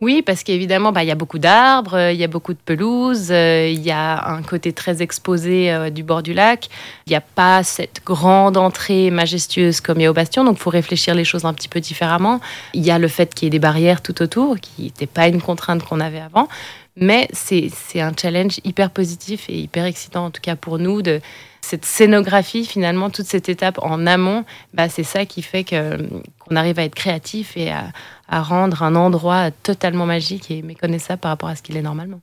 Oui, parce qu'évidemment, bah, il y a beaucoup d'arbres, euh, il y a beaucoup de pelouses, euh, il y a un côté très exposé euh, du bord du lac. Il n'y a pas cette grande entrée majestueuse comme il y a au Bastion, donc il faut réfléchir les choses un petit peu différemment. Il y a le fait qu'il y ait des barrières tout autour, qui n'était pas une contrainte qu'on avait avant. Mais c'est un challenge hyper positif et hyper excitant, en tout cas pour nous, de cette scénographie, finalement, toute cette étape en amont, bah, c'est ça qui fait qu'on arrive à être créatif et à, à rendre un endroit totalement magique et méconnaissable par rapport à ce qu'il est normalement.